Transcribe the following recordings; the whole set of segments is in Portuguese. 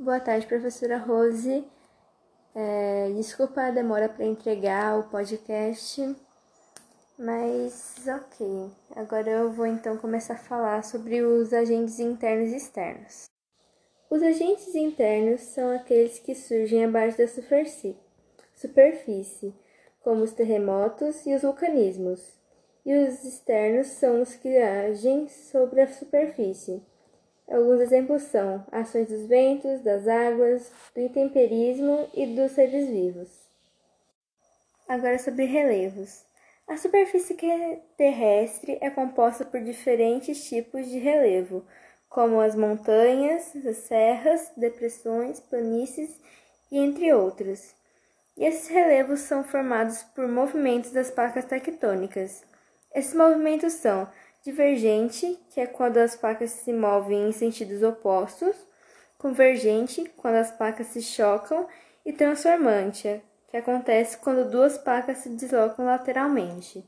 Boa tarde, professora Rose. É, desculpa a demora para entregar o podcast, mas ok. Agora eu vou então começar a falar sobre os agentes internos e externos. Os agentes internos são aqueles que surgem abaixo da superfície, superfície como os terremotos e os vulcanismos, e os externos são os que agem sobre a superfície. Alguns exemplos são ações dos ventos, das águas, do intemperismo e dos seres vivos. Agora sobre relevos. A superfície terrestre é composta por diferentes tipos de relevo, como as montanhas, as serras, depressões, planícies e entre outros. E esses relevos são formados por movimentos das placas tectônicas. Esses movimentos são divergente, que é quando as placas se movem em sentidos opostos, convergente, quando as placas se chocam, e transformante, que acontece quando duas placas se deslocam lateralmente.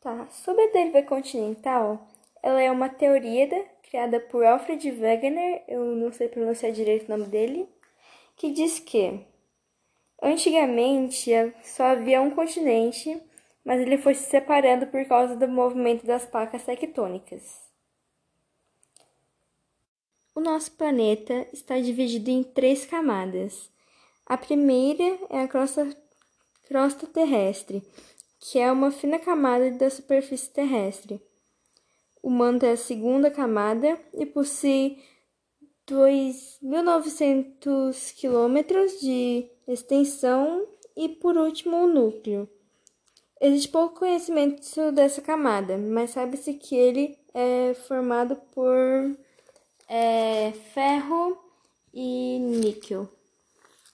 Tá, sobre a deriva continental, ela é uma teoria criada por Alfred Wegener, eu não sei pronunciar direito o nome dele, que diz que antigamente só havia um continente, mas ele foi se separando por causa do movimento das placas tectônicas. O nosso planeta está dividido em três camadas. A primeira é a crosta, crosta terrestre, que é uma fina camada da superfície terrestre. O manto é a segunda camada e possui 2.900 quilômetros de extensão e, por último, o núcleo. Existe pouco conhecimento dessa camada, mas sabe-se que ele é formado por é, ferro e níquel.